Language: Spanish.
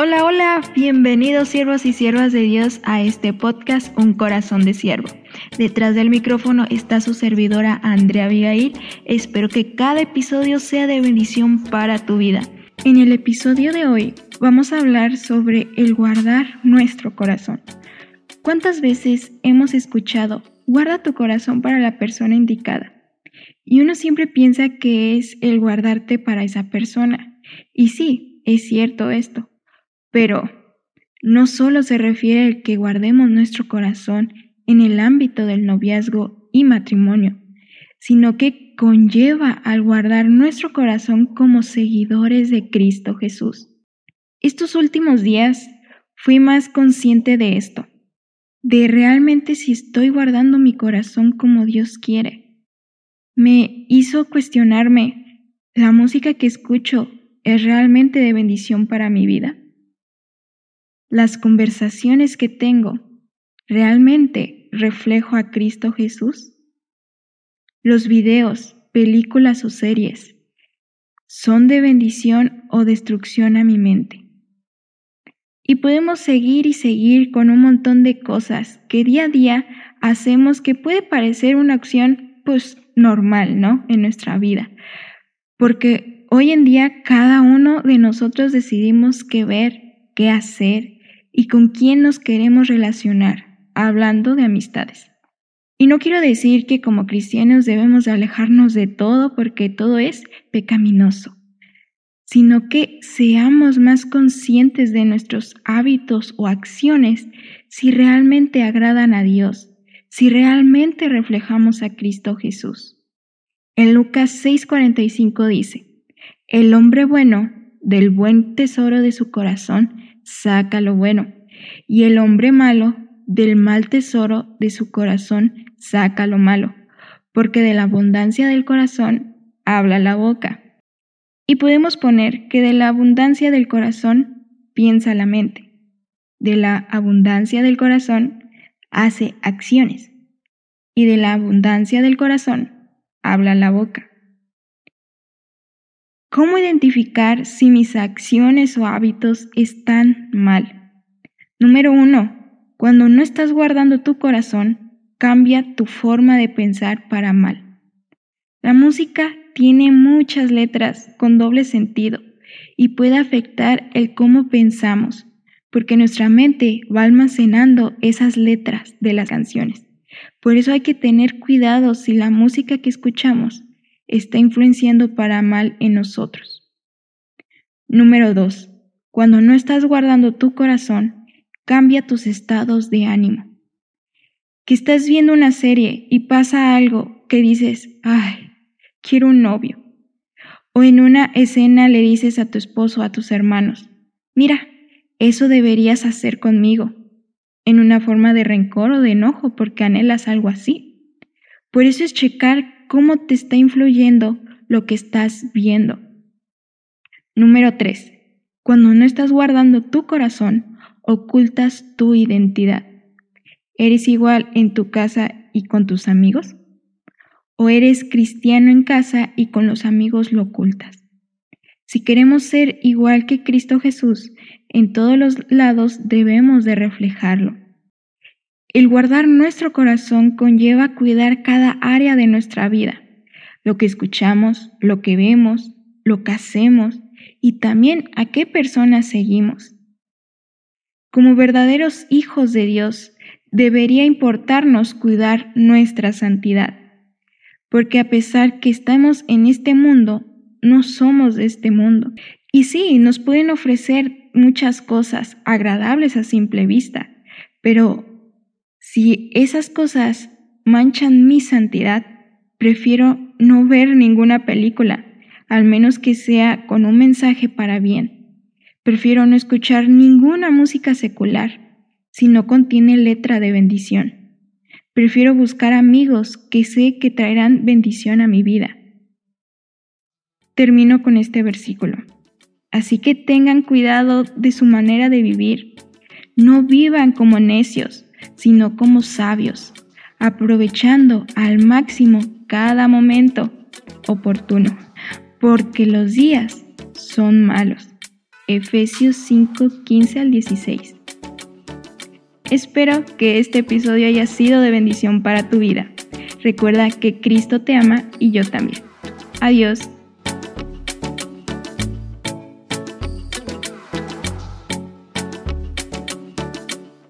Hola, hola, bienvenidos siervos y siervas de Dios a este podcast Un Corazón de Siervo. Detrás del micrófono está su servidora Andrea Abigail. Espero que cada episodio sea de bendición para tu vida. En el episodio de hoy vamos a hablar sobre el guardar nuestro corazón. ¿Cuántas veces hemos escuchado, guarda tu corazón para la persona indicada? Y uno siempre piensa que es el guardarte para esa persona. Y sí, es cierto esto pero no solo se refiere al que guardemos nuestro corazón en el ámbito del noviazgo y matrimonio, sino que conlleva al guardar nuestro corazón como seguidores de Cristo Jesús. Estos últimos días fui más consciente de esto, de realmente si estoy guardando mi corazón como Dios quiere. Me hizo cuestionarme, ¿la música que escucho es realmente de bendición para mi vida? Las conversaciones que tengo realmente reflejo a Cristo Jesús? Los videos, películas o series son de bendición o destrucción a mi mente. Y podemos seguir y seguir con un montón de cosas que día a día hacemos que puede parecer una acción pues normal, ¿no? En nuestra vida. Porque hoy en día cada uno de nosotros decidimos qué ver, qué hacer, y con quién nos queremos relacionar, hablando de amistades. Y no quiero decir que como cristianos debemos alejarnos de todo porque todo es pecaminoso, sino que seamos más conscientes de nuestros hábitos o acciones si realmente agradan a Dios, si realmente reflejamos a Cristo Jesús. En Lucas 6:45 dice, El hombre bueno del buen tesoro de su corazón saca lo bueno, y el hombre malo del mal tesoro de su corazón saca lo malo, porque de la abundancia del corazón habla la boca. Y podemos poner que de la abundancia del corazón piensa la mente, de la abundancia del corazón hace acciones, y de la abundancia del corazón habla la boca. ¿Cómo identificar si mis acciones o hábitos están mal? Número uno, cuando no estás guardando tu corazón, cambia tu forma de pensar para mal. La música tiene muchas letras con doble sentido y puede afectar el cómo pensamos, porque nuestra mente va almacenando esas letras de las canciones. Por eso hay que tener cuidado si la música que escuchamos está influenciando para mal en nosotros. Número 2. Cuando no estás guardando tu corazón, cambia tus estados de ánimo. Que estás viendo una serie y pasa algo que dices, ay, quiero un novio. O en una escena le dices a tu esposo a tus hermanos, mira, eso deberías hacer conmigo, en una forma de rencor o de enojo porque anhelas algo así. Por eso es checar cómo te está influyendo lo que estás viendo. Número 3. Cuando no estás guardando tu corazón, ocultas tu identidad. ¿Eres igual en tu casa y con tus amigos? ¿O eres cristiano en casa y con los amigos lo ocultas? Si queremos ser igual que Cristo Jesús, en todos los lados debemos de reflejarlo. El guardar nuestro corazón conlleva cuidar cada área de nuestra vida, lo que escuchamos, lo que vemos, lo que hacemos y también a qué personas seguimos. Como verdaderos hijos de Dios, debería importarnos cuidar nuestra santidad, porque a pesar que estamos en este mundo, no somos de este mundo. Y sí, nos pueden ofrecer muchas cosas agradables a simple vista, pero si esas cosas manchan mi santidad, prefiero no ver ninguna película, al menos que sea con un mensaje para bien. Prefiero no escuchar ninguna música secular si no contiene letra de bendición. Prefiero buscar amigos que sé que traerán bendición a mi vida. Termino con este versículo. Así que tengan cuidado de su manera de vivir. No vivan como necios sino como sabios, aprovechando al máximo cada momento oportuno, porque los días son malos. Efesios 5, 15 al 16. Espero que este episodio haya sido de bendición para tu vida. Recuerda que Cristo te ama y yo también. Adiós.